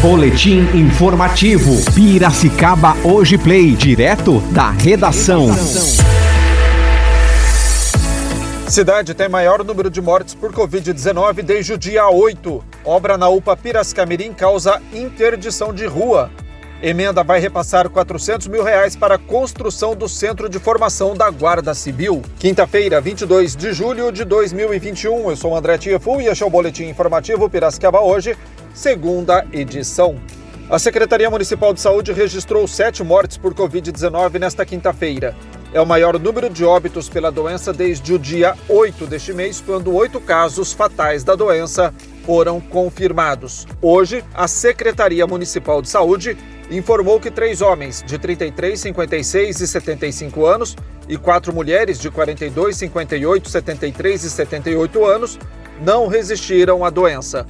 Boletim informativo. Piracicaba Hoje Play, direto da redação. Cidade tem maior número de mortes por Covid-19 desde o dia 8. Obra na UPA Piracicamirim causa interdição de rua. Emenda vai repassar 400 mil reais para a construção do Centro de Formação da Guarda Civil. Quinta-feira, 22 de julho de 2021. Eu sou André Tiefo e este é o Boletim Informativo Piracicaba Hoje, segunda edição. A Secretaria Municipal de Saúde registrou sete mortes por Covid-19 nesta quinta-feira. É o maior número de óbitos pela doença desde o dia 8 deste mês, quando oito casos fatais da doença foram confirmados. Hoje, a Secretaria Municipal de Saúde informou que três homens de 33, 56 e 75 anos e quatro mulheres de 42, 58, 73 e 78 anos não resistiram à doença.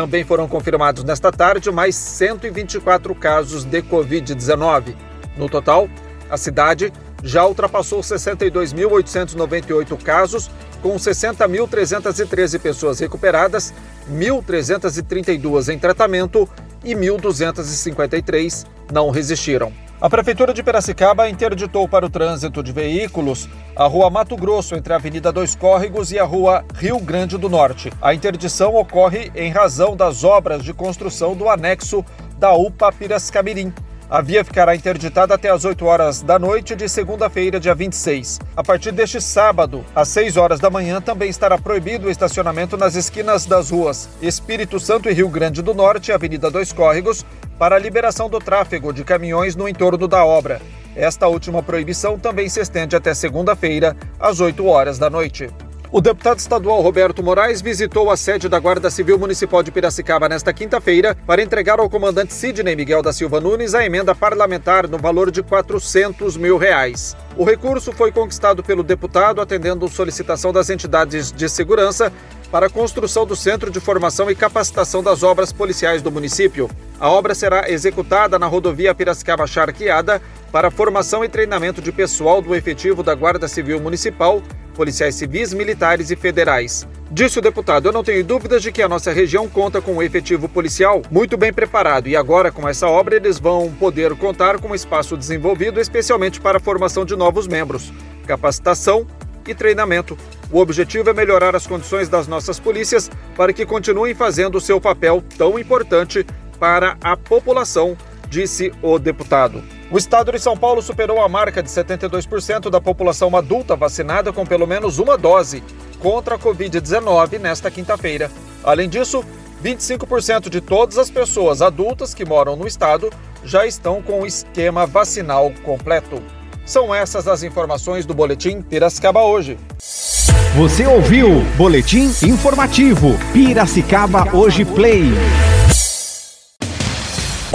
Também foram confirmados nesta tarde mais 124 casos de Covid-19. No total, a cidade já ultrapassou 62.898 casos, com 60.313 pessoas recuperadas, 1.332 em tratamento e 1.253 não resistiram. A Prefeitura de Piracicaba interditou para o trânsito de veículos a Rua Mato Grosso, entre a Avenida Dois Córregos e a Rua Rio Grande do Norte. A interdição ocorre em razão das obras de construção do anexo da UPA Piracicamirim, a via ficará interditada até as 8 horas da noite de segunda-feira, dia 26. A partir deste sábado, às 6 horas da manhã, também estará proibido o estacionamento nas esquinas das ruas Espírito Santo e Rio Grande do Norte, Avenida Dois Córregos, para a liberação do tráfego de caminhões no entorno da obra. Esta última proibição também se estende até segunda-feira, às 8 horas da noite. O deputado estadual Roberto Moraes visitou a sede da Guarda Civil Municipal de Piracicaba nesta quinta-feira para entregar ao comandante Sidney Miguel da Silva Nunes a emenda parlamentar no valor de 400 mil reais. O recurso foi conquistado pelo deputado atendendo solicitação das entidades de segurança para a construção do Centro de Formação e Capacitação das Obras Policiais do município. A obra será executada na rodovia Piracicaba Charqueada para formação e treinamento de pessoal do efetivo da Guarda Civil Municipal policiais civis, militares e federais. Disse o deputado: Eu não tenho dúvidas de que a nossa região conta com um efetivo policial muito bem preparado e agora, com essa obra, eles vão poder contar com um espaço desenvolvido especialmente para a formação de novos membros, capacitação e treinamento. O objetivo é melhorar as condições das nossas polícias para que continuem fazendo o seu papel tão importante para a população, disse o deputado. O estado de São Paulo superou a marca de 72% da população adulta vacinada com pelo menos uma dose contra a Covid-19 nesta quinta-feira. Além disso, 25% de todas as pessoas adultas que moram no estado já estão com o esquema vacinal completo. São essas as informações do Boletim Piracicaba hoje. Você ouviu Boletim Informativo Piracicaba Hoje Play.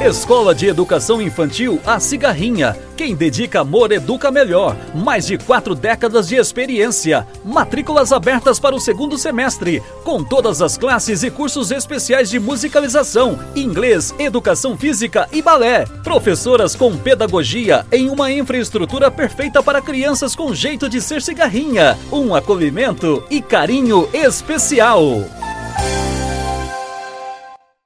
Escola de Educação Infantil A Cigarrinha. Quem dedica amor educa melhor. Mais de quatro décadas de experiência. Matrículas abertas para o segundo semestre, com todas as classes e cursos especiais de musicalização, inglês, educação física e balé. Professoras com pedagogia em uma infraestrutura perfeita para crianças com jeito de ser cigarrinha. Um acolhimento e carinho especial.